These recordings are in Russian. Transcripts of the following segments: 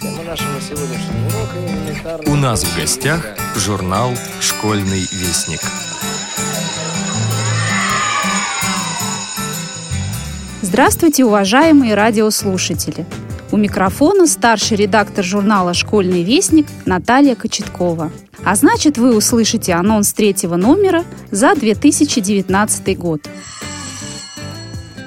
Тема нашего сегодняшнего урока элементарная... У нас в гостях журнал «Школьный вестник». Здравствуйте, уважаемые радиослушатели! У микрофона старший редактор журнала «Школьный вестник» Наталья Кочеткова. А значит, вы услышите анонс третьего номера за 2019 год.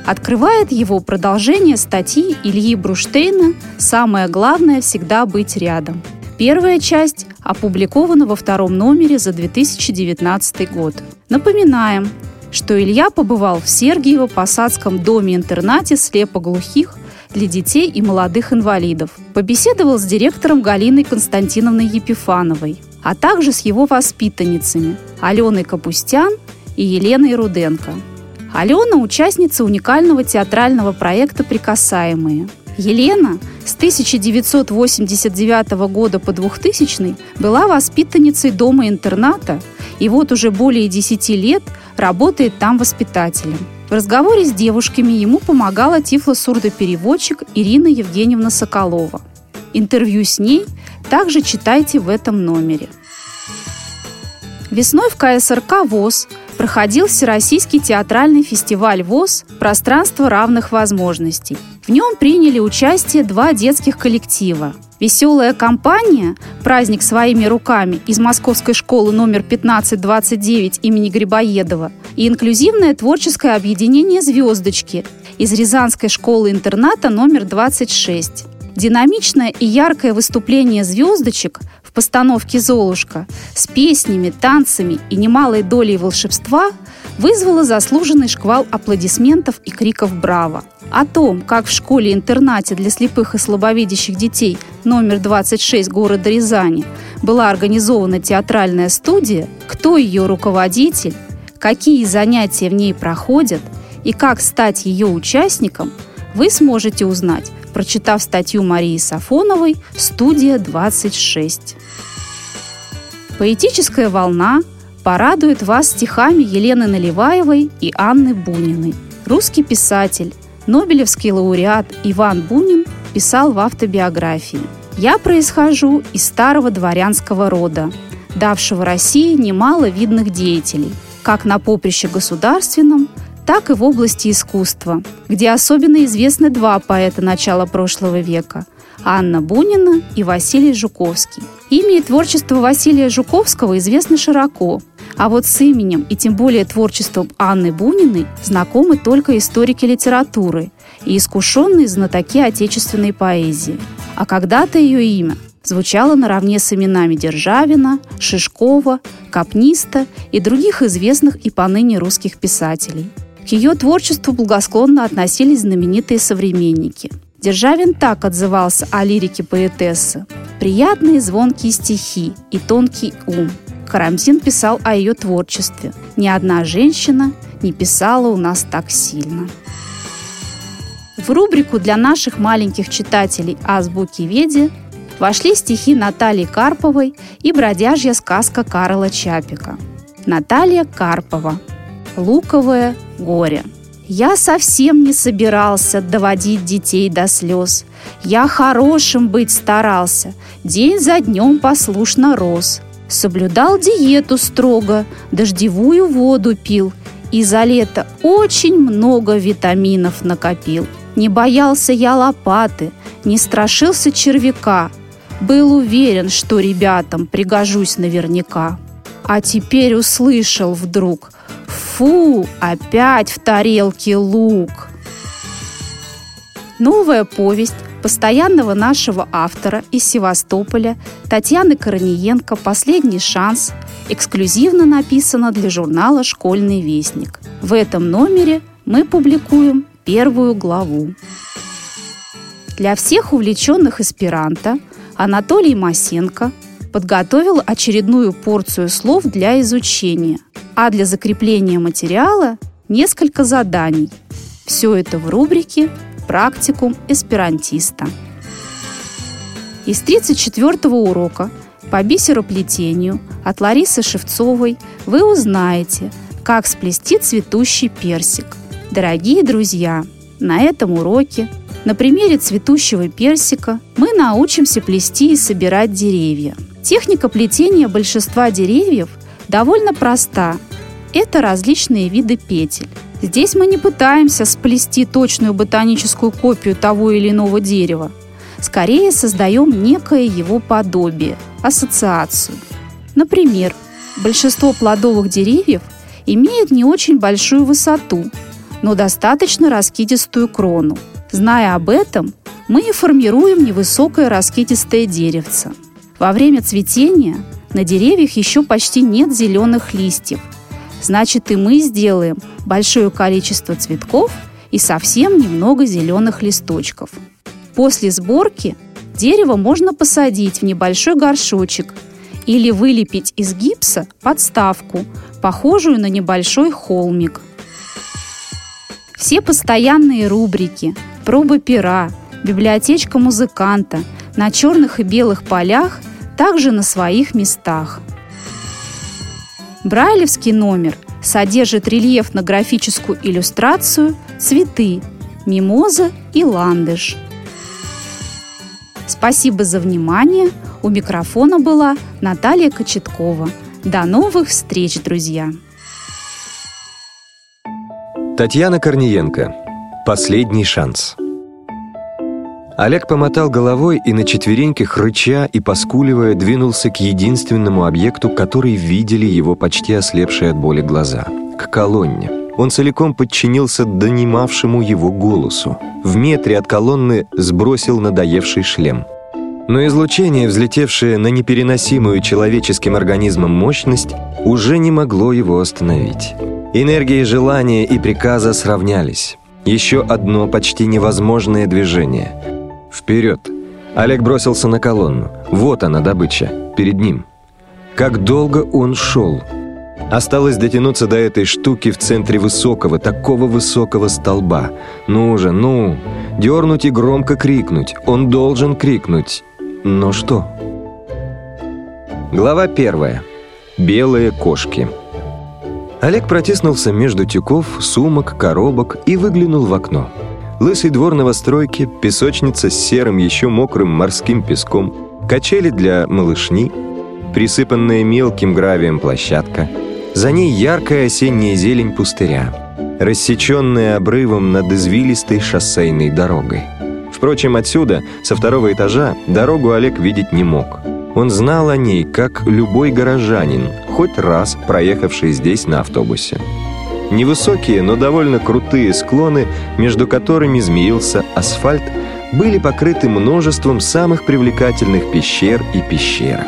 Открывает его продолжение статьи Ильи Бруштейна «Самое главное – всегда быть рядом». Первая часть опубликована во втором номере за 2019 год. Напоминаем, что Илья побывал в Сергиево-Посадском доме-интернате слепоглухих для детей и молодых инвалидов. Побеседовал с директором Галиной Константиновной Епифановой, а также с его воспитанницами Аленой Капустян и Еленой Руденко – Алена – участница уникального театрального проекта «Прикасаемые». Елена с 1989 года по 2000 была воспитанницей дома-интерната и вот уже более 10 лет работает там воспитателем. В разговоре с девушками ему помогала тифло-сурдопереводчик Ирина Евгеньевна Соколова. Интервью с ней также читайте в этом номере. Весной в КСРК ВОЗ проходил Всероссийский театральный фестиваль ВОЗ «Пространство равных возможностей». В нем приняли участие два детских коллектива. Веселая компания «Праздник своими руками» из Московской школы номер 1529 имени Грибоедова и инклюзивное творческое объединение «Звездочки» из Рязанской школы-интерната номер 26. Динамичное и яркое выступление звездочек постановке «Золушка» с песнями, танцами и немалой долей волшебства вызвало заслуженный шквал аплодисментов и криков «Браво!». О том, как в школе-интернате для слепых и слабовидящих детей номер 26 города Рязани была организована театральная студия, кто ее руководитель, какие занятия в ней проходят и как стать ее участником, вы сможете узнать прочитав статью Марии Сафоновой «Студия 26». Поэтическая волна порадует вас стихами Елены Наливаевой и Анны Буниной. Русский писатель, Нобелевский лауреат Иван Бунин писал в автобиографии «Я происхожу из старого дворянского рода, давшего России немало видных деятелей, как на поприще государственном, так и в области искусства, где особенно известны два поэта начала прошлого века – Анна Бунина и Василий Жуковский. Имя и творчество Василия Жуковского известны широко, а вот с именем и тем более творчеством Анны Буниной знакомы только историки литературы и искушенные знатоки отечественной поэзии. А когда-то ее имя звучало наравне с именами Державина, Шишкова, Капниста и других известных и поныне русских писателей – к ее творчеству благосклонно относились знаменитые современники. Державин так отзывался о лирике поэтессы. «Приятные звонкие стихи и тонкий ум». Карамзин писал о ее творчестве. «Ни одна женщина не писала у нас так сильно». В рубрику для наших маленьких читателей «Азбуки Веди» вошли стихи Натальи Карповой и бродяжья сказка Карла Чапика. Наталья Карпова – луковое горе. Я совсем не собирался доводить детей до слез. Я хорошим быть старался, день за днем послушно рос. Соблюдал диету строго, дождевую воду пил и за лето очень много витаминов накопил. Не боялся я лопаты, не страшился червяка, был уверен, что ребятам пригожусь наверняка. А теперь услышал вдруг, Фу, опять в тарелке лук. Новая повесть постоянного нашего автора из Севастополя Татьяны Корниенко «Последний шанс» эксклюзивно написана для журнала «Школьный вестник». В этом номере мы публикуем первую главу. Для всех увлеченных эсперанто Анатолий Масенко подготовил очередную порцию слов для изучения – а для закрепления материала несколько заданий. Все это в рубрике «Практикум эсперантиста». Из 34 урока по бисероплетению от Ларисы Шевцовой вы узнаете, как сплести цветущий персик. Дорогие друзья, на этом уроке На примере цветущего персика мы научимся плести и собирать деревья. Техника плетения большинства деревьев довольно проста. Это различные виды петель. Здесь мы не пытаемся сплести точную ботаническую копию того или иного дерева. Скорее создаем некое его подобие, ассоциацию. Например, большинство плодовых деревьев имеет не очень большую высоту, но достаточно раскидистую крону. Зная об этом, мы и формируем невысокое раскидистое деревце. Во время цветения на деревьях еще почти нет зеленых листьев. Значит, и мы сделаем большое количество цветков и совсем немного зеленых листочков. После сборки дерево можно посадить в небольшой горшочек или вылепить из гипса подставку, похожую на небольшой холмик. Все постоянные рубрики, пробы пера, библиотечка музыканта на черных и белых полях также на своих местах. Брайлевский номер содержит рельефно-графическую иллюстрацию «Цветы», «Мимоза» и «Ландыш». Спасибо за внимание. У микрофона была Наталья Кочеткова. До новых встреч, друзья! Татьяна Корниенко. Последний шанс. Олег помотал головой и на четвереньках, рыча и поскуливая, двинулся к единственному объекту, который видели его почти ослепшие от боли глаза — к колонне. Он целиком подчинился донимавшему его голосу. В метре от колонны сбросил надоевший шлем. Но излучение, взлетевшее на непереносимую человеческим организмом мощность, уже не могло его остановить. Энергии желания и приказа сравнялись. Еще одно почти невозможное движение — Вперед! Олег бросился на колонну. Вот она, добыча. Перед ним. Как долго он шел. Осталось дотянуться до этой штуки в центре высокого, такого высокого столба. Ну же, ну! Дернуть и громко крикнуть. Он должен крикнуть. Но что? Глава первая. Белые кошки. Олег протиснулся между тюков, сумок, коробок и выглянул в окно. Лысый двор новостройки, песочница с серым еще мокрым морским песком, качели для малышни, присыпанная мелким гравием площадка. За ней яркая осенняя зелень пустыря, рассеченная обрывом над извилистой шоссейной дорогой. Впрочем, отсюда, со второго этажа, дорогу Олег видеть не мог. Он знал о ней, как любой горожанин, хоть раз проехавший здесь на автобусе. Невысокие, но довольно крутые склоны, между которыми змеился асфальт, были покрыты множеством самых привлекательных пещер и пещерок.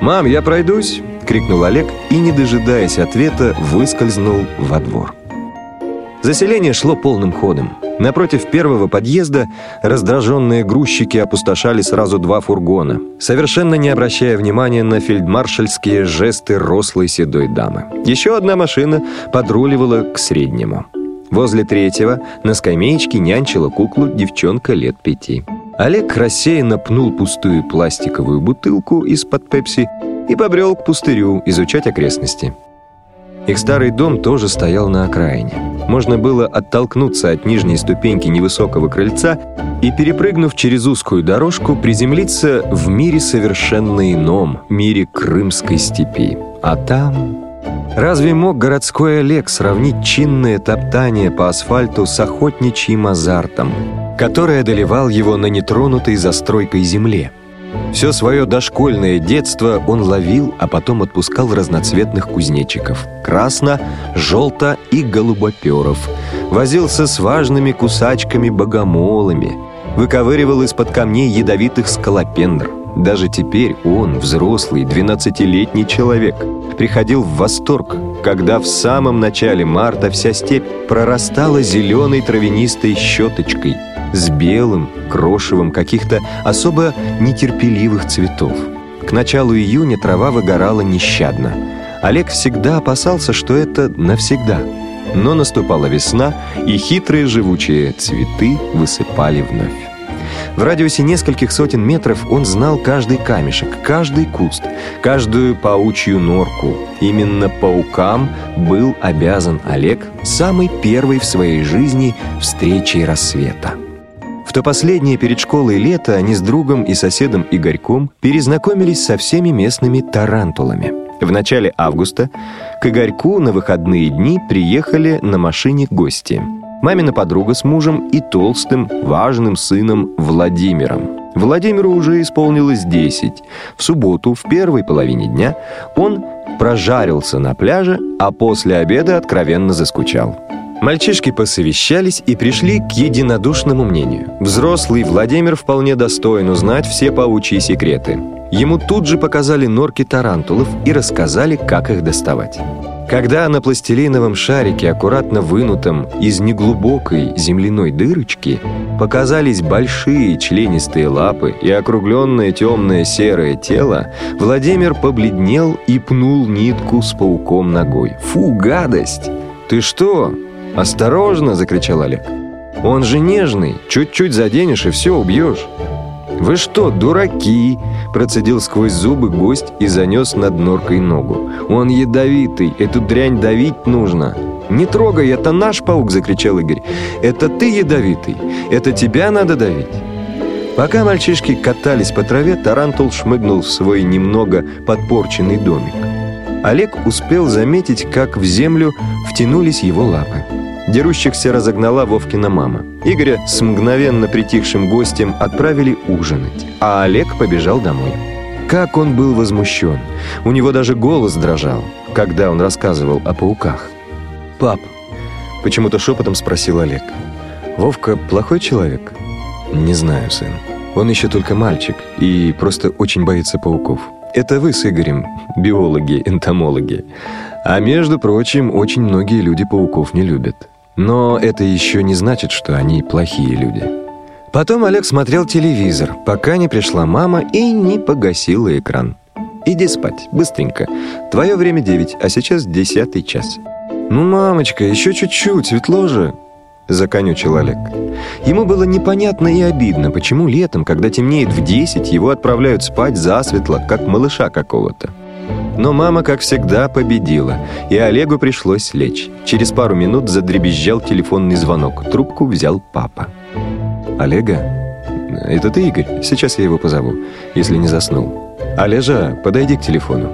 «Мам, я пройдусь!» — крикнул Олег и, не дожидаясь ответа, выскользнул во двор. Заселение шло полным ходом. Напротив первого подъезда раздраженные грузчики опустошали сразу два фургона, совершенно не обращая внимания на фельдмаршальские жесты рослой седой дамы. Еще одна машина подруливала к среднему. Возле третьего на скамеечке нянчила куклу девчонка лет пяти. Олег рассеянно пнул пустую пластиковую бутылку из-под пепси и побрел к пустырю изучать окрестности. Их старый дом тоже стоял на окраине. Можно было оттолкнуться от нижней ступеньки невысокого крыльца и, перепрыгнув через узкую дорожку, приземлиться в мире совершенно ином, мире Крымской степи. А там... Разве мог городской Олег сравнить чинное топтание по асфальту с охотничьим азартом, который одолевал его на нетронутой застройкой земле? Все свое дошкольное детство он ловил, а потом отпускал разноцветных кузнечиков. Красно, желто и голубоперов. Возился с важными кусачками-богомолами. Выковыривал из-под камней ядовитых скалопендр. Даже теперь он, взрослый, 12-летний человек, приходил в восторг, когда в самом начале марта вся степь прорастала зеленой травянистой щеточкой – с белым, крошевым каких-то особо нетерпеливых цветов. К началу июня трава выгорала нещадно. Олег всегда опасался, что это навсегда. Но наступала весна, и хитрые живучие цветы высыпали вновь. В радиусе нескольких сотен метров он знал каждый камешек, каждый куст, каждую паучью норку. Именно паукам был обязан Олег самой первой в своей жизни встречей рассвета. В то последнее перед школой лето они с другом и соседом Игорьком перезнакомились со всеми местными тарантулами. В начале августа к Игорьку на выходные дни приехали на машине гости. Мамина подруга с мужем и толстым, важным сыном Владимиром. Владимиру уже исполнилось 10. В субботу, в первой половине дня, он прожарился на пляже, а после обеда откровенно заскучал. Мальчишки посовещались и пришли к единодушному мнению. Взрослый Владимир вполне достоин узнать все паучьи секреты. Ему тут же показали норки тарантулов и рассказали, как их доставать. Когда на пластилиновом шарике, аккуратно вынутом из неглубокой земляной дырочки, показались большие членистые лапы и округленное темное серое тело, Владимир побледнел и пнул нитку с пауком ногой. «Фу, гадость! Ты что?» «Осторожно!» — закричал Олег. «Он же нежный, чуть-чуть заденешь и все, убьешь». «Вы что, дураки?» – процедил сквозь зубы гость и занес над норкой ногу. «Он ядовитый, эту дрянь давить нужно». «Не трогай, это наш паук!» – закричал Игорь. «Это ты ядовитый, это тебя надо давить». Пока мальчишки катались по траве, Тарантул шмыгнул в свой немного подпорченный домик. Олег успел заметить, как в землю втянулись его лапы. Дерущихся разогнала Вовкина мама. Игоря с мгновенно притихшим гостем отправили ужинать, а Олег побежал домой. Как он был возмущен. У него даже голос дрожал, когда он рассказывал о пауках. «Пап», — почему-то шепотом спросил Олег, «Вовка плохой человек?» «Не знаю, сын. Он еще только мальчик и просто очень боится пауков. Это вы с Игорем, биологи, энтомологи. А между прочим, очень многие люди пауков не любят. Но это еще не значит, что они плохие люди. Потом Олег смотрел телевизор, пока не пришла мама и не погасила экран. «Иди спать, быстренько. Твое время девять, а сейчас десятый час». «Ну, мамочка, еще чуть-чуть, светло же», — законючил Олег. Ему было непонятно и обидно, почему летом, когда темнеет в десять, его отправляют спать засветло, как малыша какого-то. Но мама, как всегда, победила, и Олегу пришлось лечь. Через пару минут задребезжал телефонный звонок. Трубку взял папа. «Олега? Это ты, Игорь? Сейчас я его позову, если не заснул. Олежа, подойди к телефону».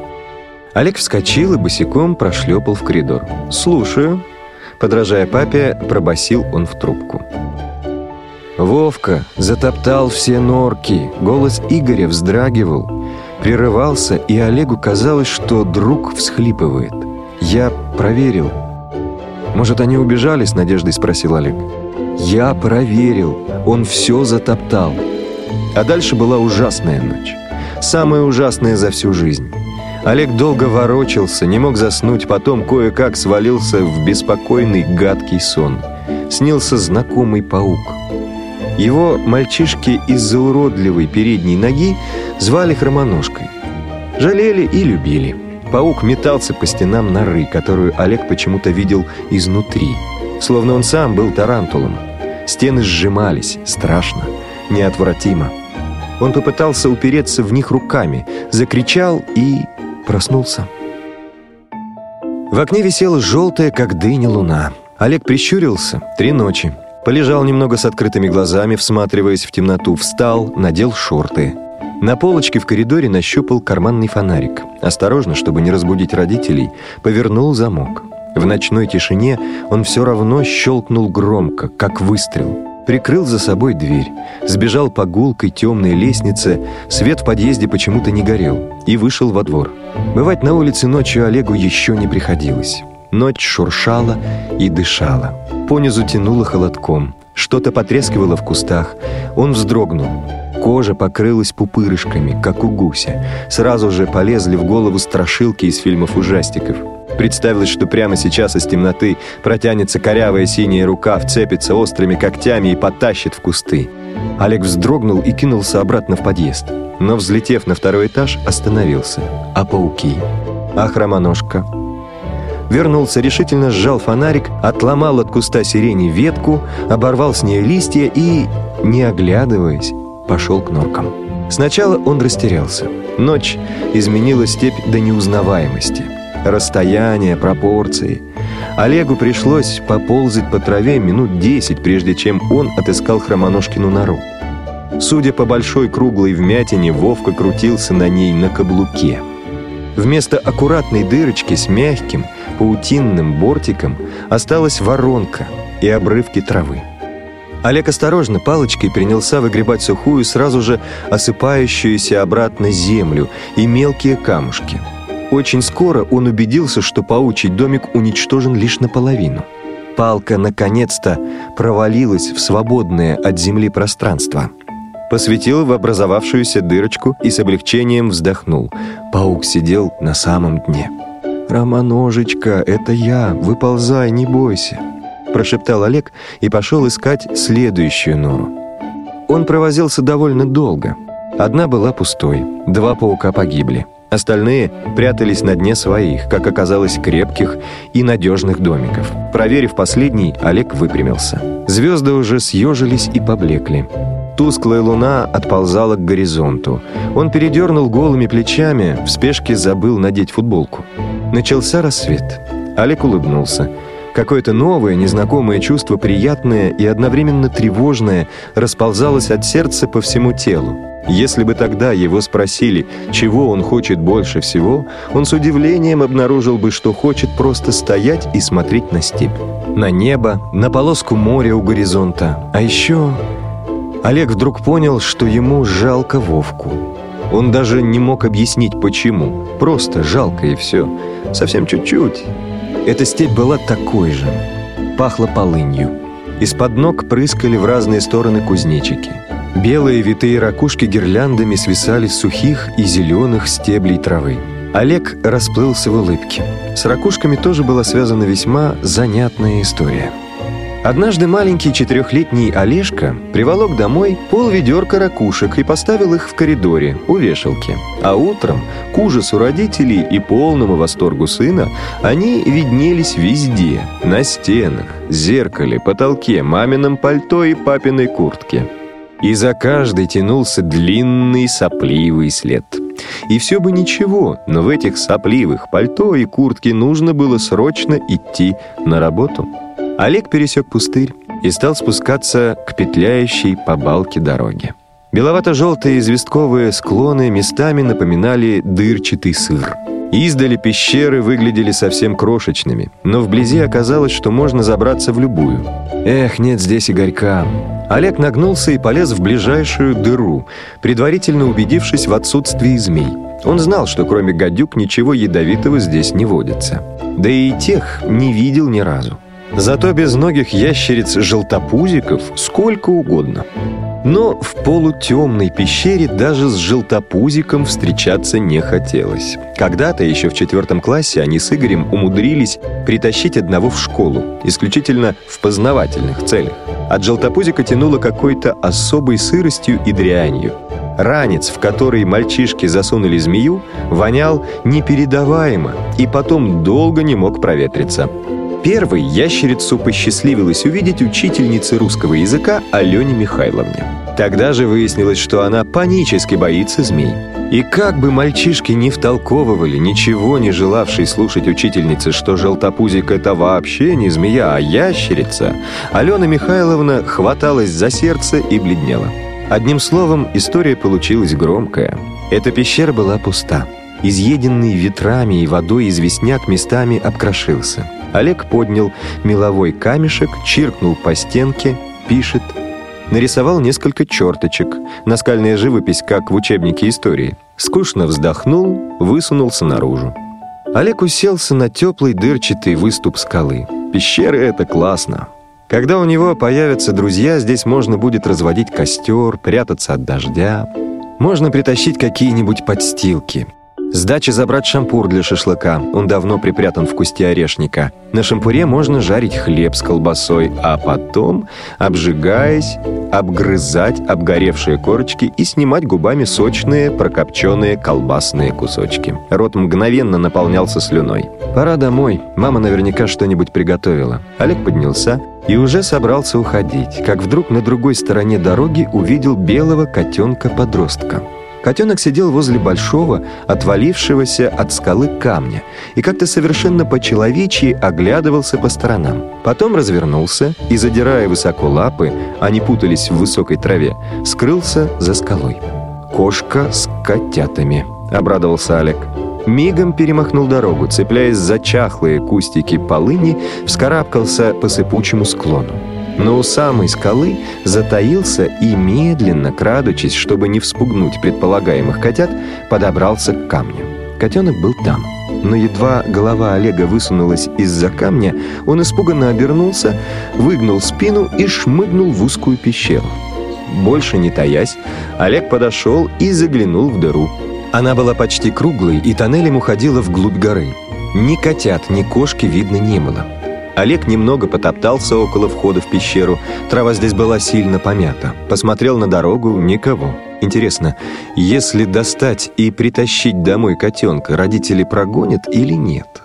Олег вскочил и босиком прошлепал в коридор. «Слушаю». Подражая папе, пробасил он в трубку. Вовка затоптал все норки. Голос Игоря вздрагивал прерывался, и Олегу казалось, что друг всхлипывает. «Я проверил». «Может, они убежали?» — с надеждой спросил Олег. «Я проверил. Он все затоптал». А дальше была ужасная ночь. Самая ужасная за всю жизнь. Олег долго ворочался, не мог заснуть, потом кое-как свалился в беспокойный гадкий сон. Снился знакомый паук. Его мальчишки из-за уродливой передней ноги звали Хромоножкой. Жалели и любили. Паук метался по стенам норы, которую Олег почему-то видел изнутри. Словно он сам был тарантулом. Стены сжимались, страшно, неотвратимо. Он попытался упереться в них руками, закричал и проснулся. В окне висела желтая, как дыня, луна. Олег прищурился. Три ночи. Полежал немного с открытыми глазами, всматриваясь в темноту, встал, надел шорты. На полочке в коридоре нащупал карманный фонарик. Осторожно, чтобы не разбудить родителей, повернул замок. В ночной тишине он все равно щелкнул громко, как выстрел. Прикрыл за собой дверь, сбежал по гулкой темной лестнице, свет в подъезде почему-то не горел, и вышел во двор. Бывать на улице ночью Олегу еще не приходилось. Ночь шуршала и дышала. Понизу тянуло холодком. Что-то потрескивало в кустах. Он вздрогнул. Кожа покрылась пупырышками, как у гуся. Сразу же полезли в голову страшилки из фильмов ужастиков. Представилось, что прямо сейчас из темноты протянется корявая синяя рука, вцепится острыми когтями и потащит в кусты. Олег вздрогнул и кинулся обратно в подъезд. Но, взлетев на второй этаж, остановился. А пауки? А хромоножка? вернулся, решительно сжал фонарик, отломал от куста сирени ветку, оборвал с нее листья и, не оглядываясь, пошел к норкам. Сначала он растерялся. Ночь изменила степь до неузнаваемости. Расстояние, пропорции. Олегу пришлось поползать по траве минут десять, прежде чем он отыскал Хромоножкину нору. Судя по большой круглой вмятине, Вовка крутился на ней на каблуке. Вместо аккуратной дырочки с мягким, паутинным бортиком осталась воронка и обрывки травы. Олег осторожно палочкой принялся выгребать сухую, сразу же осыпающуюся обратно землю и мелкие камушки. Очень скоро он убедился, что паучий домик уничтожен лишь наполовину. Палка наконец-то провалилась в свободное от земли пространство. Посветил в образовавшуюся дырочку и с облегчением вздохнул. Паук сидел на самом дне. «Романожечка, это я, выползай, не бойся», прошептал Олег и пошел искать следующую нору. Он провозился довольно долго. Одна была пустой, два паука погибли. Остальные прятались на дне своих, как оказалось, крепких и надежных домиков. Проверив последний, Олег выпрямился. Звезды уже съежились и поблекли. Тусклая луна отползала к горизонту. Он передернул голыми плечами, в спешке забыл надеть футболку. Начался рассвет. Олег улыбнулся. Какое-то новое, незнакомое чувство, приятное и одновременно тревожное, расползалось от сердца по всему телу. Если бы тогда его спросили, чего он хочет больше всего, он с удивлением обнаружил бы, что хочет просто стоять и смотреть на степь. На небо, на полоску моря у горизонта. А еще Олег вдруг понял, что ему жалко Вовку. Он даже не мог объяснить, почему. Просто жалко и все. Совсем чуть-чуть. Эта степь была такой же. Пахло полынью. Из-под ног прыскали в разные стороны кузнечики. Белые витые ракушки гирляндами свисали с сухих и зеленых стеблей травы. Олег расплылся в улыбке. С ракушками тоже была связана весьма занятная история. Однажды маленький четырехлетний Олежка приволок домой полведерка ракушек и поставил их в коридоре у вешалки. А утром, к ужасу родителей и полному восторгу сына, они виднелись везде – на стенах, зеркале, потолке, мамином пальто и папиной куртке. И за каждой тянулся длинный сопливый след. И все бы ничего, но в этих сопливых пальто и куртке нужно было срочно идти на работу. Олег пересек пустырь и стал спускаться к петляющей по балке дороге. Беловато-желтые известковые склоны местами напоминали дырчатый сыр. Издали пещеры выглядели совсем крошечными, но вблизи оказалось, что можно забраться в любую. Эх, нет здесь Игорька. Олег нагнулся и полез в ближайшую дыру, предварительно убедившись в отсутствии змей. Он знал, что кроме гадюк ничего ядовитого здесь не водится. Да и тех не видел ни разу. Зато без многих ящериц-желтопузиков сколько угодно. Но в полутемной пещере даже с желтопузиком встречаться не хотелось. Когда-то, еще в четвертом классе, они с Игорем умудрились притащить одного в школу, исключительно в познавательных целях. От желтопузика тянуло какой-то особой сыростью и дрянью. Ранец, в который мальчишки засунули змею, вонял непередаваемо и потом долго не мог проветриться. Первой ящерицу посчастливилось увидеть учительнице русского языка Алене Михайловне. Тогда же выяснилось, что она панически боится змей. И как бы мальчишки не втолковывали, ничего не желавшей слушать учительницы, что желтопузик — это вообще не змея, а ящерица, Алена Михайловна хваталась за сердце и бледнела. Одним словом, история получилась громкая. Эта пещера была пуста. Изъеденный ветрами и водой известняк местами обкрошился. Олег поднял меловой камешек, чиркнул по стенке, пишет. Нарисовал несколько черточек, наскальная живопись, как в учебнике истории. Скучно вздохнул, высунулся наружу. Олег уселся на теплый дырчатый выступ скалы. Пещеры — это классно. Когда у него появятся друзья, здесь можно будет разводить костер, прятаться от дождя. Можно притащить какие-нибудь подстилки. С дачи забрать шампур для шашлыка, он давно припрятан в кусте орешника. На шампуре можно жарить хлеб с колбасой, а потом, обжигаясь, обгрызать обгоревшие корочки и снимать губами сочные прокопченные колбасные кусочки. Рот мгновенно наполнялся слюной. «Пора домой, мама наверняка что-нибудь приготовила». Олег поднялся и уже собрался уходить, как вдруг на другой стороне дороги увидел белого котенка-подростка. Котенок сидел возле большого, отвалившегося от скалы камня и как-то совершенно по-человечьи оглядывался по сторонам. Потом развернулся и, задирая высоко лапы, они путались в высокой траве, скрылся за скалой. «Кошка с котятами», — обрадовался Олег. Мигом перемахнул дорогу, цепляясь за чахлые кустики полыни, вскарабкался по сыпучему склону но у самой скалы затаился и медленно, крадучись, чтобы не вспугнуть предполагаемых котят, подобрался к камню. Котенок был там. Но едва голова Олега высунулась из-за камня, он испуганно обернулся, выгнул спину и шмыгнул в узкую пещеру. Больше не таясь, Олег подошел и заглянул в дыру. Она была почти круглой и тоннелем уходила вглубь горы. Ни котят, ни кошки видно не было. Олег немного потоптался около входа в пещеру. Трава здесь была сильно помята. Посмотрел на дорогу — никого. Интересно, если достать и притащить домой котенка, родители прогонят или нет?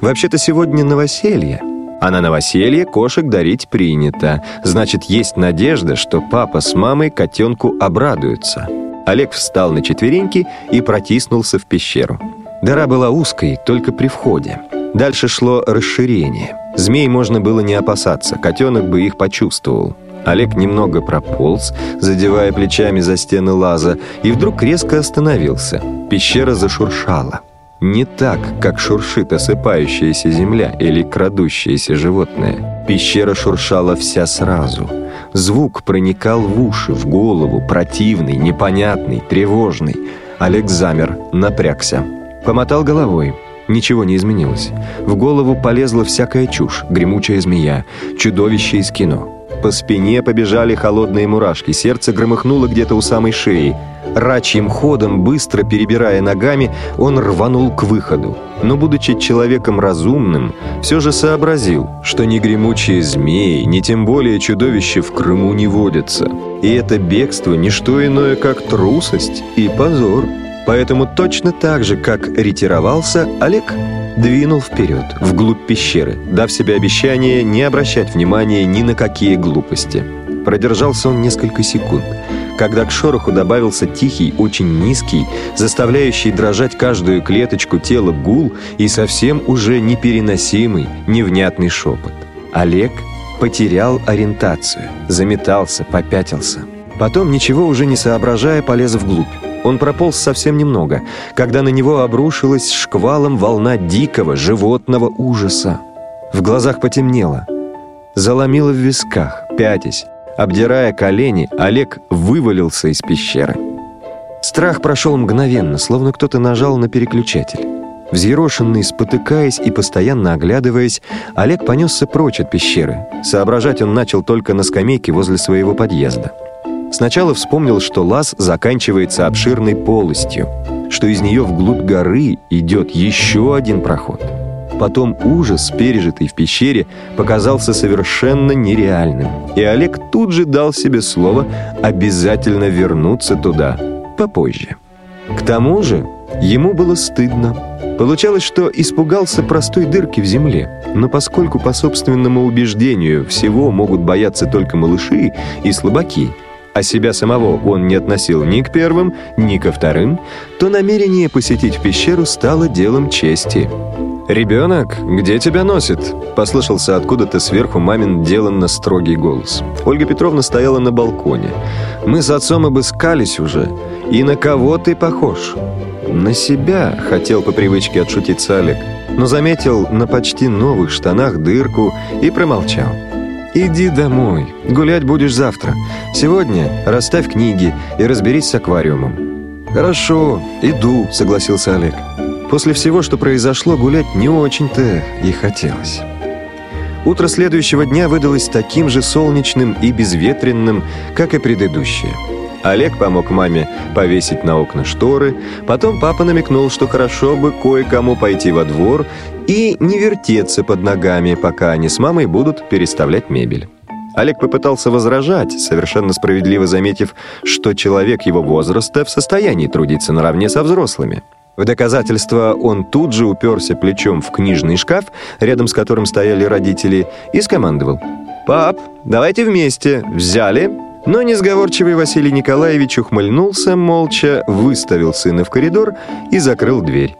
Вообще-то сегодня новоселье. А на новоселье кошек дарить принято. Значит, есть надежда, что папа с мамой котенку обрадуются. Олег встал на четвереньки и протиснулся в пещеру. Дыра была узкой, только при входе. Дальше шло расширение. Змей можно было не опасаться, котенок бы их почувствовал. Олег немного прополз, задевая плечами за стены лаза, и вдруг резко остановился. Пещера зашуршала. Не так, как шуршит осыпающаяся земля или крадущееся животное. Пещера шуршала вся сразу. Звук проникал в уши, в голову, противный, непонятный, тревожный. Олег замер, напрягся. Помотал головой. Ничего не изменилось. В голову полезла всякая чушь, гремучая змея, чудовище из кино. По спине побежали холодные мурашки, сердце громыхнуло где-то у самой шеи. Рачьим ходом, быстро перебирая ногами, он рванул к выходу. Но, будучи человеком разумным, все же сообразил, что ни гремучие змеи, ни тем более чудовище в Крыму не водятся. И это бегство – не что иное, как трусость и позор. Поэтому точно так же, как ретировался, Олег двинул вперед, вглубь пещеры, дав себе обещание не обращать внимания ни на какие глупости. Продержался он несколько секунд, когда к шороху добавился тихий, очень низкий, заставляющий дрожать каждую клеточку тела гул и совсем уже непереносимый, невнятный шепот. Олег потерял ориентацию, заметался, попятился. Потом, ничего уже не соображая, полез вглубь. Он прополз совсем немного, когда на него обрушилась шквалом волна дикого животного ужаса. В глазах потемнело. Заломило в висках, пятясь. Обдирая колени, Олег вывалился из пещеры. Страх прошел мгновенно, словно кто-то нажал на переключатель. Взъерошенный, спотыкаясь и постоянно оглядываясь, Олег понесся прочь от пещеры. Соображать он начал только на скамейке возле своего подъезда. Сначала вспомнил, что лаз заканчивается обширной полостью, что из нее вглубь горы идет еще один проход. Потом ужас, пережитый в пещере, показался совершенно нереальным. И Олег тут же дал себе слово обязательно вернуться туда попозже. К тому же ему было стыдно. Получалось, что испугался простой дырки в земле, но поскольку по собственному убеждению всего могут бояться только малыши и слабаки – а себя самого он не относил ни к первым, ни ко вторым, то намерение посетить пещеру стало делом чести. «Ребенок, где тебя носит?» – послышался откуда-то сверху мамин деланно строгий голос. Ольга Петровна стояла на балконе. «Мы с отцом обыскались уже. И на кого ты похож?» «На себя», – хотел по привычке отшутиться Олег, но заметил на почти новых штанах дырку и промолчал. «Иди домой. Гулять будешь завтра. Сегодня расставь книги и разберись с аквариумом». «Хорошо, иду», — согласился Олег. После всего, что произошло, гулять не очень-то и хотелось. Утро следующего дня выдалось таким же солнечным и безветренным, как и предыдущее. Олег помог маме повесить на окна шторы, потом папа намекнул, что хорошо бы кое-кому пойти во двор и не вертеться под ногами, пока они с мамой будут переставлять мебель. Олег попытался возражать, совершенно справедливо заметив, что человек его возраста в состоянии трудиться наравне со взрослыми. В доказательство он тут же уперся плечом в книжный шкаф, рядом с которым стояли родители, и скомандовал. «Пап, давайте вместе. Взяли, Но несговорчивый Василий Николаевич ухмыльнулся, молча выставил сына в коридор и закрыл дверь.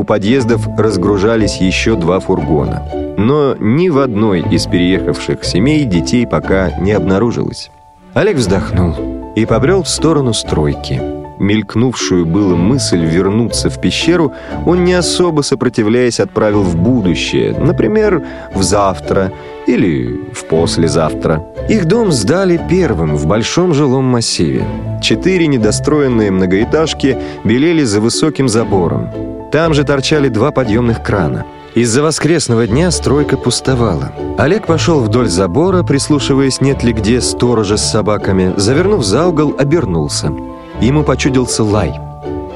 У подъездов разгружались еще два фургона. Но ни в одной из переехавших семей детей пока не обнаружилось. Олег вздохнул и побрел в сторону стройки. Мелькнувшую было мысль вернуться в пещеру, он не особо сопротивляясь отправил в будущее, например, в завтра или в послезавтра. Их дом сдали первым в большом жилом массиве. Четыре недостроенные многоэтажки белели за высоким забором. Там же торчали два подъемных крана. Из-за воскресного дня стройка пустовала. Олег пошел вдоль забора, прислушиваясь, нет ли где сторожа с собаками. Завернув за угол, обернулся. Ему почудился лай.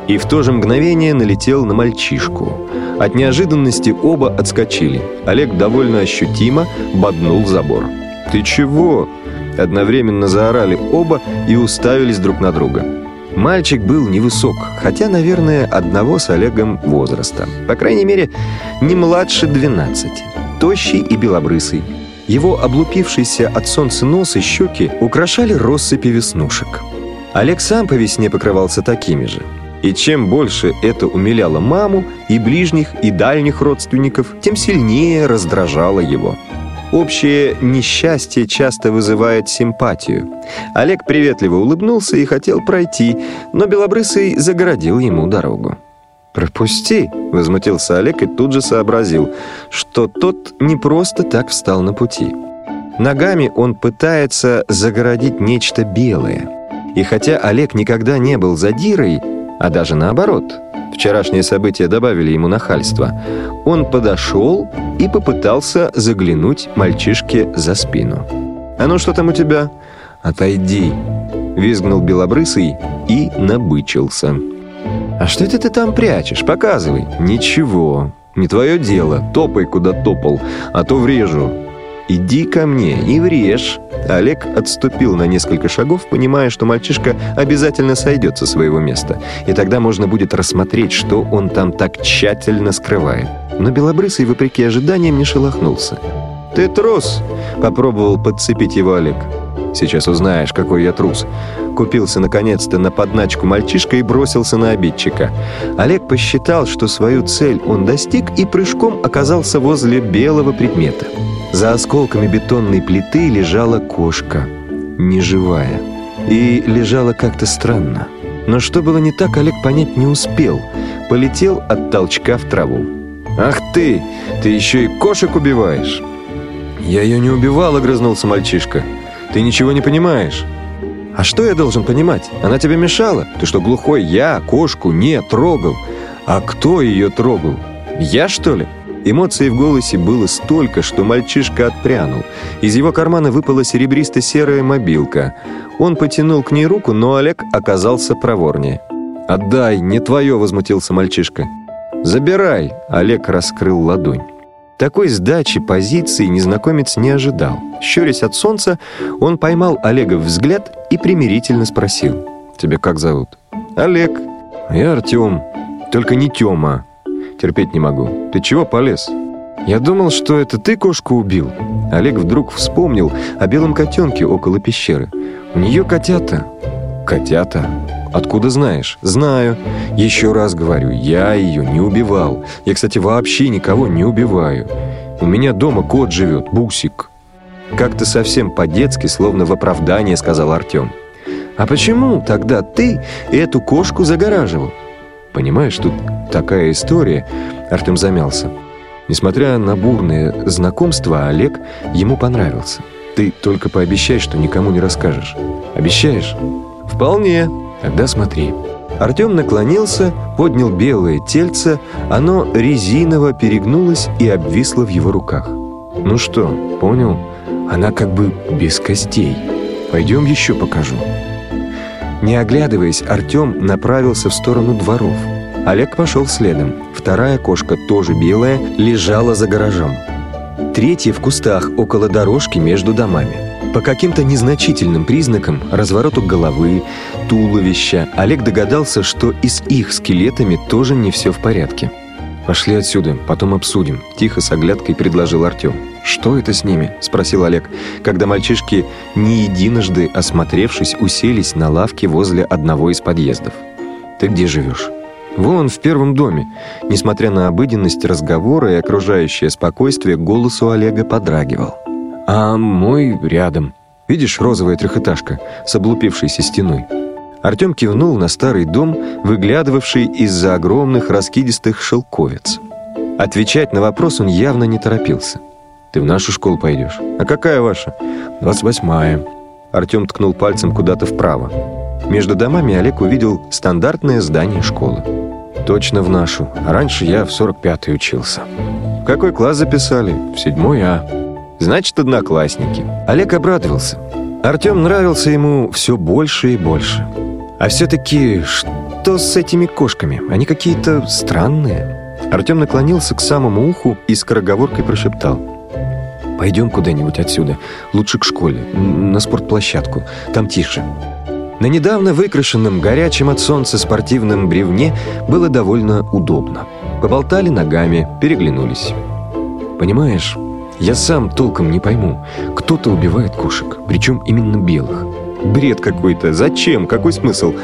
И в то же мгновение налетел на мальчишку. От неожиданности оба отскочили. Олег довольно ощутимо боднул забор. «Ты чего?» Одновременно заорали оба и уставились друг на друга. Мальчик был невысок, хотя, наверное, одного с Олегом возраста. По крайней мере, не младше 12. Тощий и белобрысый. Его облупившийся от солнца нос и щеки украшали россыпи веснушек. Олег сам по весне покрывался такими же. И чем больше это умиляло маму и ближних, и дальних родственников, тем сильнее раздражало его. Общее несчастье часто вызывает симпатию. Олег приветливо улыбнулся и хотел пройти, но Белобрысый загородил ему дорогу. «Пропусти!» — возмутился Олег и тут же сообразил, что тот не просто так встал на пути. Ногами он пытается загородить нечто белое. И хотя Олег никогда не был задирой, а даже наоборот, вчерашние события добавили ему нахальства, он подошел и попытался заглянуть мальчишке за спину. «А ну что там у тебя?» «Отойди!» — визгнул Белобрысый и набычился. «А что это ты там прячешь? Показывай!» «Ничего, не твое дело, топай, куда топал, а то врежу!» «Иди ко мне и врежь!» Олег отступил на несколько шагов, понимая, что мальчишка обязательно сойдет со своего места, и тогда можно будет рассмотреть, что он там так тщательно скрывает. Но Белобрысый, вопреки ожиданиям, не шелохнулся. «Ты трус!» — попробовал подцепить его Олег. «Сейчас узнаешь, какой я трус». Купился, наконец-то, на подначку мальчишка и бросился на обидчика. Олег посчитал, что свою цель он достиг и прыжком оказался возле белого предмета. За осколками бетонной плиты лежала кошка, неживая. И лежала как-то странно. Но что было не так, Олег понять не успел. Полетел от толчка в траву. «Ах ты! Ты еще и кошек убиваешь!» «Я ее не убивал», — огрызнулся мальчишка. «Ты ничего не понимаешь». «А что я должен понимать? Она тебе мешала? Ты что, глухой? Я кошку не трогал. А кто ее трогал? Я, что ли?» Эмоций в голосе было столько, что мальчишка отпрянул. Из его кармана выпала серебристо-серая мобилка. Он потянул к ней руку, но Олег оказался проворнее. «Отдай, не твое!» — возмутился мальчишка. «Забирай!» — Олег раскрыл ладонь. Такой сдачи позиции незнакомец не ожидал. Щурясь от солнца, он поймал Олега взгляд и примирительно спросил. «Тебя как зовут?» «Олег». «Я Артем. Только не Тема. Терпеть не могу. Ты чего полез?» «Я думал, что это ты кошку убил». Олег вдруг вспомнил о белом котенке около пещеры. «У нее котята». «Котята? Откуда знаешь?» «Знаю. Еще раз говорю, я ее не убивал. Я, кстати, вообще никого не убиваю. У меня дома кот живет, Бусик». Как-то совсем по-детски, словно в оправдание, сказал Артем. «А почему тогда ты эту кошку загораживал?» «Понимаешь, тут такая история...» Артем замялся. Несмотря на бурные знакомства, Олег ему понравился. «Ты только пообещай, что никому не расскажешь. Обещаешь?» «Вполне. Тогда смотри». Артем наклонился, поднял белое тельце, оно резиново перегнулось и обвисло в его руках. «Ну что, понял? Она как бы без костей. Пойдем еще покажу». Не оглядываясь, Артем направился в сторону дворов. Олег пошел следом. Вторая кошка, тоже белая, лежала за гаражом. Третья в кустах около дорожки между домами. По каким-то незначительным признакам, развороту головы, туловища, Олег догадался, что и с их скелетами тоже не все в порядке. «Пошли отсюда, потом обсудим», — тихо с оглядкой предложил Артем. «Что это с ними?» — спросил Олег, когда мальчишки, не единожды осмотревшись, уселись на лавке возле одного из подъездов. «Ты где живешь?» «Вон, в первом доме». Несмотря на обыденность разговора и окружающее спокойствие, голос у Олега подрагивал. «А мой рядом. Видишь, розовая трехэтажка с облупившейся стеной?» Артем кивнул на старый дом, выглядывавший из-за огромных раскидистых шелковец. Отвечать на вопрос он явно не торопился. «Ты в нашу школу пойдешь?» «А какая ваша?» «Двадцать восьмая». Артем ткнул пальцем куда-то вправо. Между домами Олег увидел стандартное здание школы. «Точно в нашу. Раньше я в сорок пятый учился». «В какой класс записали?» «В седьмой А». «Значит, одноклассники». Олег обрадовался. Артем нравился ему все больше и больше. А все-таки что с этими кошками? Они какие-то странные. Артем наклонился к самому уху и скороговоркой прошептал. «Пойдем куда-нибудь отсюда. Лучше к школе. На спортплощадку. Там тише». На недавно выкрашенном горячем от солнца спортивном бревне было довольно удобно. Поболтали ногами, переглянулись. «Понимаешь, я сам толком не пойму. Кто-то убивает кошек, причем именно белых. Бред какой-то. Зачем? Какой смысл?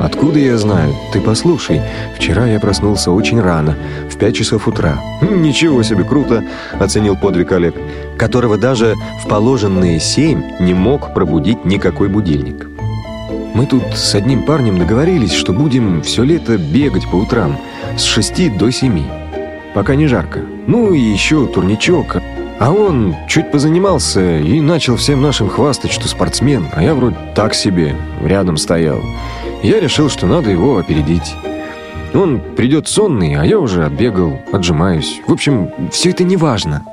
Откуда я знаю? Ты послушай. Вчера я проснулся очень рано, в пять часов утра. Ничего себе, круто, оценил подвиг Олег, которого даже в положенные семь не мог пробудить никакой будильник. Мы тут с одним парнем договорились, что будем все лето бегать по утрам с шести до семи, пока не жарко. Ну и еще турничок, а он чуть позанимался и начал всем нашим хвастать, что спортсмен, а я вроде так себе, рядом стоял. Я решил, что надо его опередить. Он придет сонный, а я уже отбегал, отжимаюсь. В общем, все это не важно.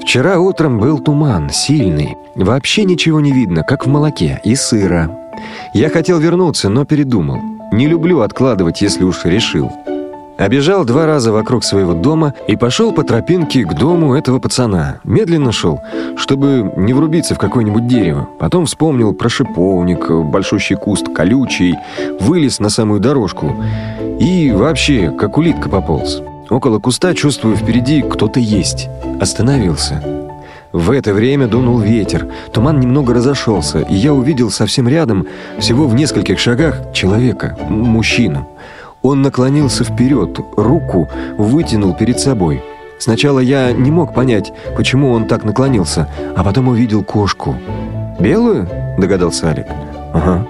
Вчера утром был туман, сильный. Вообще ничего не видно, как в молоке, и сыра. Я хотел вернуться, но передумал. Не люблю откладывать, если уж решил. Обежал два раза вокруг своего дома и пошел по тропинке к дому этого пацана. Медленно шел, чтобы не врубиться в какое-нибудь дерево. Потом вспомнил про шиповник, большущий куст, колючий, вылез на самую дорожку и вообще, как улитка пополз. Около куста чувствую впереди кто-то есть. Остановился. В это время дунул ветер, туман немного разошелся, и я увидел совсем рядом, всего в нескольких шагах, человека, мужчину. Он наклонился вперед, руку вытянул перед собой. Сначала я не мог понять, почему он так наклонился, а потом увидел кошку. «Белую?» – догадался Алик. «Ага.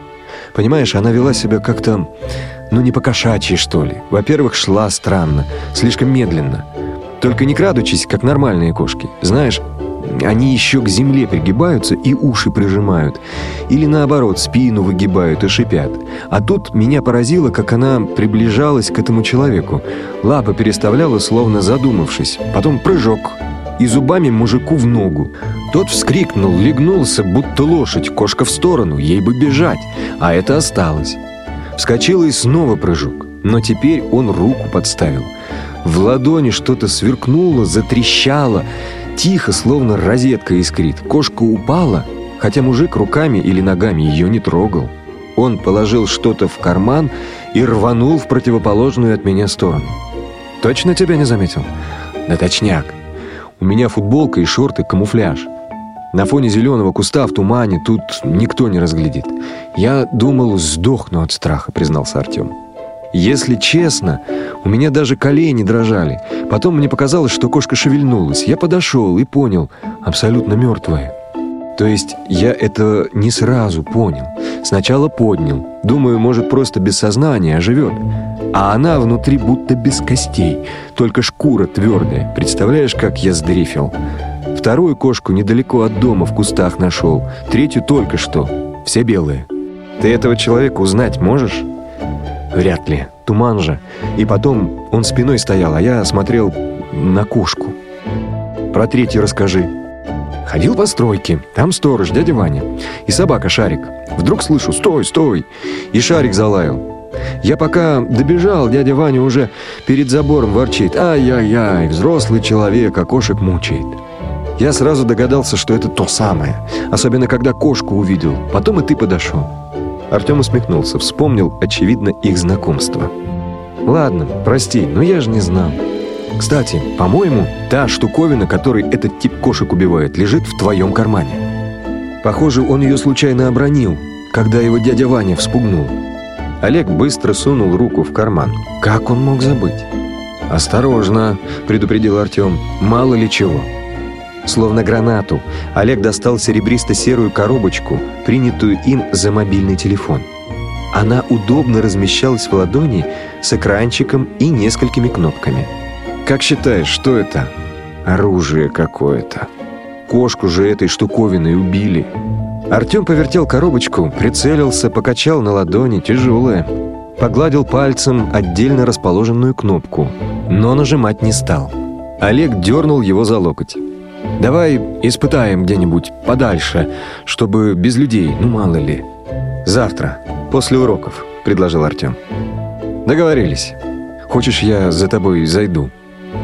Понимаешь, она вела себя как-то, ну не по-кошачьи, что ли. Во-первых, шла странно, слишком медленно. Только не крадучись, как нормальные кошки. Знаешь, они еще к земле пригибаются и уши прижимают. Или наоборот, спину выгибают и шипят. А тут меня поразило, как она приближалась к этому человеку. Лапа переставляла, словно задумавшись. Потом прыжок. И зубами мужику в ногу. Тот вскрикнул, легнулся, будто лошадь, кошка в сторону, ей бы бежать. А это осталось. Вскочила и снова прыжок. Но теперь он руку подставил. В ладони что-то сверкнуло, затрещало. Тихо, словно розетка искрит. Кошка упала, хотя мужик руками или ногами ее не трогал. Он положил что-то в карман и рванул в противоположную от меня сторону. «Точно тебя не заметил?» «Да точняк. У меня футболка и шорты камуфляж. На фоне зеленого куста в тумане тут никто не разглядит. Я думал, сдохну от страха», — признался Артем. Если честно, у меня даже колени дрожали. Потом мне показалось, что кошка шевельнулась. Я подошел и понял, абсолютно мертвая. То есть я это не сразу понял. Сначала поднял. Думаю, может, просто без сознания оживет. А она внутри будто без костей. Только шкура твердая. Представляешь, как я сдрефил? Вторую кошку недалеко от дома в кустах нашел. Третью только что. Все белые. Ты этого человека узнать можешь? Вряд ли. Туман же. И потом он спиной стоял, а я смотрел на кошку. Про третью расскажи. Ходил по стройке. Там сторож, дядя Ваня. И собака Шарик. Вдруг слышу «Стой, стой!» И Шарик залаял. Я пока добежал, дядя Ваня уже перед забором ворчит. «Ай-яй-яй, взрослый человек, а кошек мучает». Я сразу догадался, что это то самое. Особенно, когда кошку увидел. Потом и ты подошел. Артем усмехнулся, вспомнил, очевидно, их знакомство. «Ладно, прости, но я же не знал». Кстати, по-моему, та штуковина, которой этот тип кошек убивает, лежит в твоем кармане. Похоже, он ее случайно обронил, когда его дядя Ваня вспугнул. Олег быстро сунул руку в карман. Как он мог забыть? «Осторожно!» — предупредил Артем. «Мало ли чего!» Словно гранату, Олег достал серебристо-серую коробочку, принятую им за мобильный телефон. Она удобно размещалась в ладони с экранчиком и несколькими кнопками. «Как считаешь, что это?» «Оружие какое-то. Кошку же этой штуковиной убили». Артем повертел коробочку, прицелился, покачал на ладони, тяжелая. Погладил пальцем отдельно расположенную кнопку, но нажимать не стал. Олег дернул его за локоть. «Давай испытаем где-нибудь подальше, чтобы без людей, ну мало ли». «Завтра, после уроков», — предложил Артем. «Договорились. Хочешь, я за тобой зайду?»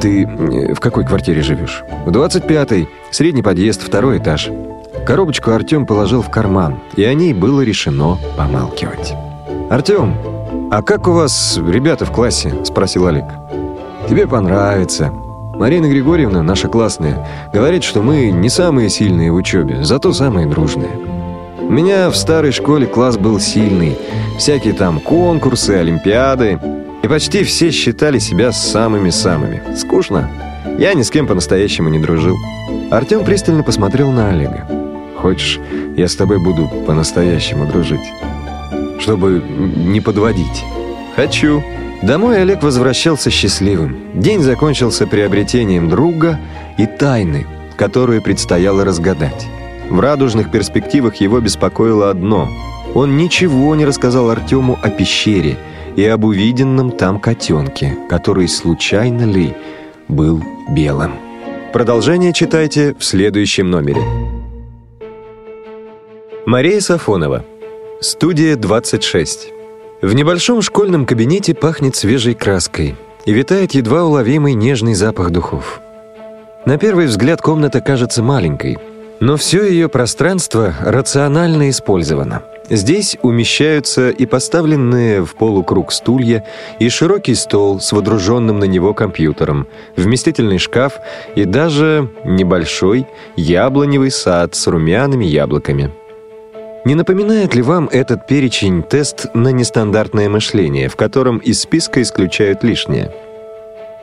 «Ты в какой квартире живешь?» «В 25-й, средний подъезд, второй этаж». Коробочку Артем положил в карман, и о ней было решено помалкивать. «Артем, а как у вас ребята в классе?» – спросил Олег. «Тебе понравится. Марина Григорьевна, наша классная, говорит, что мы не самые сильные в учебе, зато самые дружные. У меня в старой школе класс был сильный. Всякие там конкурсы, олимпиады. И почти все считали себя самыми-самыми. Скучно. Я ни с кем по-настоящему не дружил. Артем пристально посмотрел на Олега. Хочешь, я с тобой буду по-настоящему дружить? Чтобы не подводить. Хочу. Домой Олег возвращался счастливым. День закончился приобретением друга и тайны, которую предстояло разгадать. В радужных перспективах его беспокоило одно. Он ничего не рассказал Артему о пещере и об увиденном там котенке, который случайно ли был белым. Продолжение читайте в следующем номере. Мария Сафонова. Студия 26. В небольшом школьном кабинете пахнет свежей краской и витает едва уловимый нежный запах духов. На первый взгляд комната кажется маленькой, но все ее пространство рационально использовано. Здесь умещаются и поставленные в полукруг стулья, и широкий стол с водруженным на него компьютером, вместительный шкаф и даже небольшой яблоневый сад с румяными яблоками. Не напоминает ли вам этот перечень тест на нестандартное мышление, в котором из списка исключают лишнее?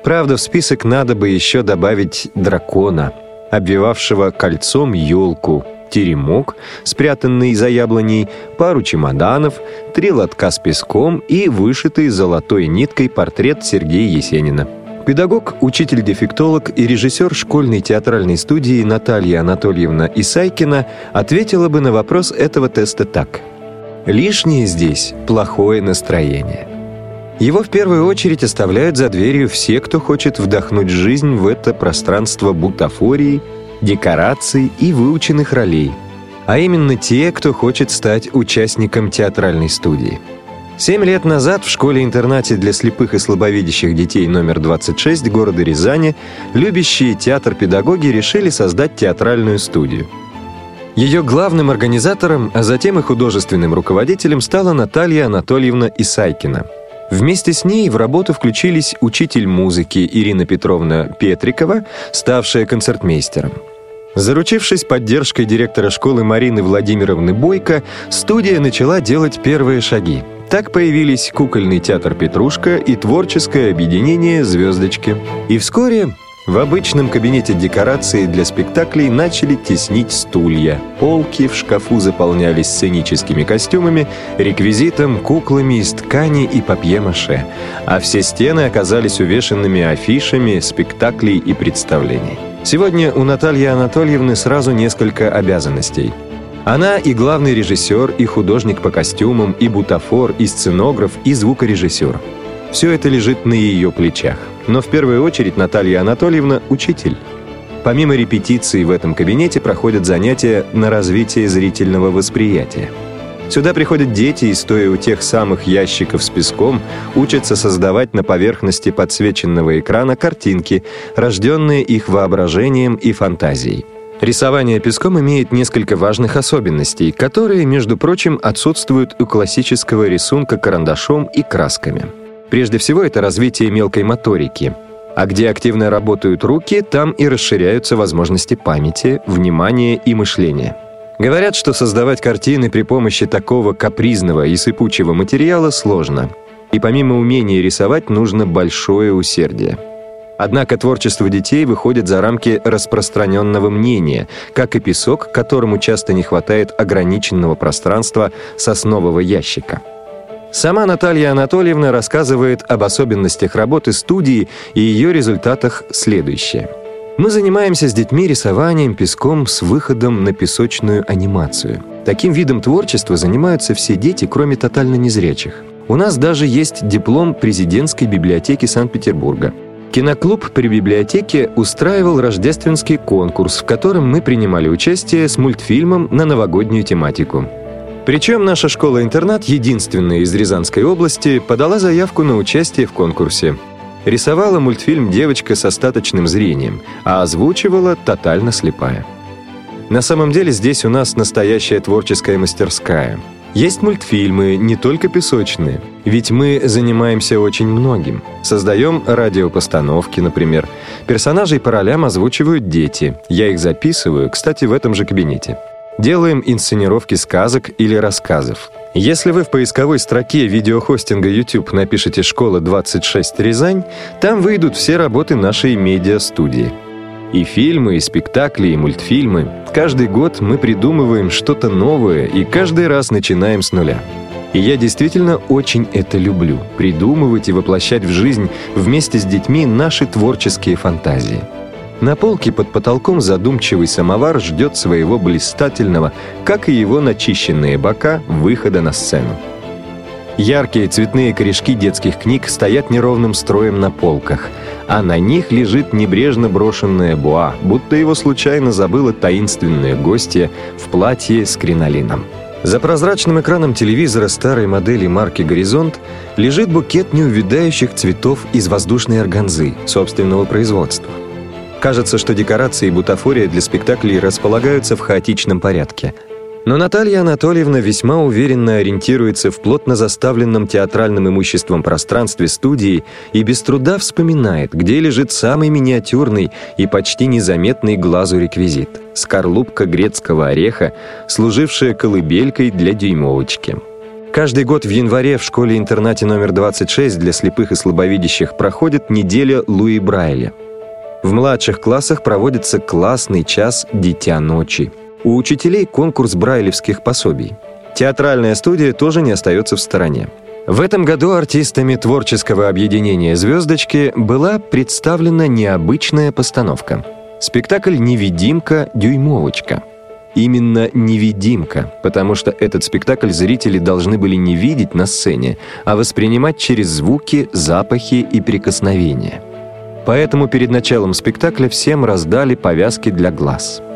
Правда, в список надо бы еще добавить дракона, обвивавшего кольцом елку, теремок, спрятанный за яблоней, пару чемоданов, три лотка с песком и вышитый золотой ниткой портрет Сергея Есенина. Педагог, учитель-дефектолог и режиссер школьной театральной студии Наталья Анатольевна Исайкина ответила бы на вопрос этого теста так. Лишнее здесь – плохое настроение. Его в первую очередь оставляют за дверью все, кто хочет вдохнуть жизнь в это пространство бутафории, декораций и выученных ролей, а именно те, кто хочет стать участником театральной студии – Семь лет назад в школе-интернате для слепых и слабовидящих детей номер 26 города Рязани любящие театр педагоги решили создать театральную студию. Ее главным организатором, а затем и художественным руководителем стала Наталья Анатольевна Исайкина. Вместе с ней в работу включились учитель музыки Ирина Петровна Петрикова, ставшая концертмейстером. Заручившись поддержкой директора школы Марины Владимировны Бойко, студия начала делать первые шаги – так появились кукольный театр «Петрушка» и творческое объединение «Звездочки». И вскоре в обычном кабинете декорации для спектаклей начали теснить стулья. Полки в шкафу заполнялись сценическими костюмами, реквизитом, куклами из ткани и папье-маше, а все стены оказались увешанными афишами спектаклей и представлений. Сегодня у Натальи Анатольевны сразу несколько обязанностей – она и главный режиссер, и художник по костюмам, и бутафор, и сценограф, и звукорежиссер. Все это лежит на ее плечах. Но в первую очередь Наталья Анатольевна – учитель. Помимо репетиций в этом кабинете проходят занятия на развитие зрительного восприятия. Сюда приходят дети и, стоя у тех самых ящиков с песком, учатся создавать на поверхности подсвеченного экрана картинки, рожденные их воображением и фантазией. Рисование песком имеет несколько важных особенностей, которые, между прочим, отсутствуют у классического рисунка карандашом и красками. Прежде всего, это развитие мелкой моторики. А где активно работают руки, там и расширяются возможности памяти, внимания и мышления. Говорят, что создавать картины при помощи такого капризного и сыпучего материала сложно. И помимо умения рисовать нужно большое усердие. Однако творчество детей выходит за рамки распространенного мнения, как и песок, которому часто не хватает ограниченного пространства соснового ящика. Сама Наталья Анатольевна рассказывает об особенностях работы студии и ее результатах следующее. Мы занимаемся с детьми рисованием песком с выходом на песочную анимацию. Таким видом творчества занимаются все дети, кроме тотально незрячих. У нас даже есть диплом президентской библиотеки Санкт-Петербурга. Киноклуб при библиотеке устраивал рождественский конкурс, в котором мы принимали участие с мультфильмом на новогоднюю тематику. Причем наша школа-интернат, единственная из Рязанской области, подала заявку на участие в конкурсе. Рисовала мультфильм девочка с остаточным зрением, а озвучивала тотально слепая. На самом деле здесь у нас настоящая творческая мастерская – есть мультфильмы, не только песочные. Ведь мы занимаемся очень многим. Создаем радиопостановки, например. Персонажей по ролям озвучивают дети. Я их записываю, кстати, в этом же кабинете. Делаем инсценировки сказок или рассказов. Если вы в поисковой строке видеохостинга YouTube напишите «Школа 26 Рязань», там выйдут все работы нашей медиа-студии. И фильмы, и спектакли, и мультфильмы. Каждый год мы придумываем что-то новое и каждый раз начинаем с нуля. И я действительно очень это люблю – придумывать и воплощать в жизнь вместе с детьми наши творческие фантазии. На полке под потолком задумчивый самовар ждет своего блистательного, как и его начищенные бока, выхода на сцену. Яркие цветные корешки детских книг стоят неровным строем на полках, а на них лежит небрежно брошенное буа, будто его случайно забыла таинственная гостья в платье с кринолином. За прозрачным экраном телевизора старой модели марки «Горизонт» лежит букет неувядающих цветов из воздушной органзы собственного производства. Кажется, что декорации и бутафория для спектаклей располагаются в хаотичном порядке – но Наталья Анатольевна весьма уверенно ориентируется в плотно заставленном театральным имуществом пространстве студии и без труда вспоминает, где лежит самый миниатюрный и почти незаметный глазу реквизит – скорлупка грецкого ореха, служившая колыбелькой для дюймовочки. Каждый год в январе в школе-интернате номер 26 для слепых и слабовидящих проходит неделя Луи Брайля. В младших классах проводится классный час «Дитя ночи». У учителей конкурс брайлевских пособий. Театральная студия тоже не остается в стороне. В этом году артистами творческого объединения «Звездочки» была представлена необычная постановка. Спектакль «Невидимка-дюймовочка». Именно «Невидимка», потому что этот спектакль зрители должны были не видеть на сцене, а воспринимать через звуки, запахи и прикосновения. Поэтому перед началом спектакля всем раздали повязки для глаз –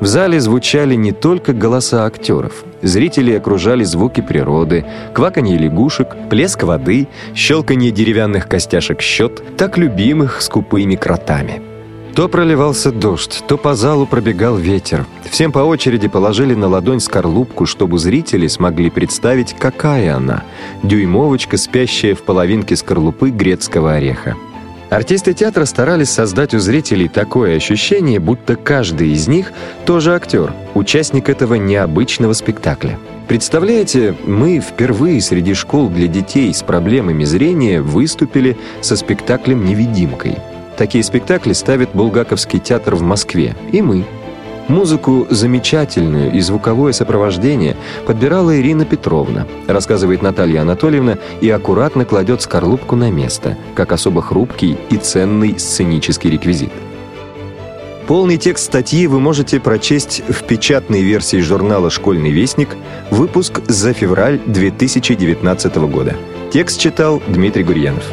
в зале звучали не только голоса актеров. Зрители окружали звуки природы, кваканье лягушек, плеск воды, щелканье деревянных костяшек счет, так любимых скупыми кротами. То проливался дождь, то по залу пробегал ветер. Всем по очереди положили на ладонь скорлупку, чтобы зрители смогли представить, какая она – дюймовочка, спящая в половинке скорлупы грецкого ореха. Артисты театра старались создать у зрителей такое ощущение, будто каждый из них тоже актер, участник этого необычного спектакля. Представляете, мы впервые среди школ для детей с проблемами зрения выступили со спектаклем «Невидимкой». Такие спектакли ставит Булгаковский театр в Москве, и мы – Музыку замечательную и звуковое сопровождение подбирала Ирина Петровна, рассказывает Наталья Анатольевна и аккуратно кладет скорлупку на место, как особо хрупкий и ценный сценический реквизит. Полный текст статьи вы можете прочесть в печатной версии журнала «Школьный вестник», выпуск за февраль 2019 года. Текст читал Дмитрий Гурьянов.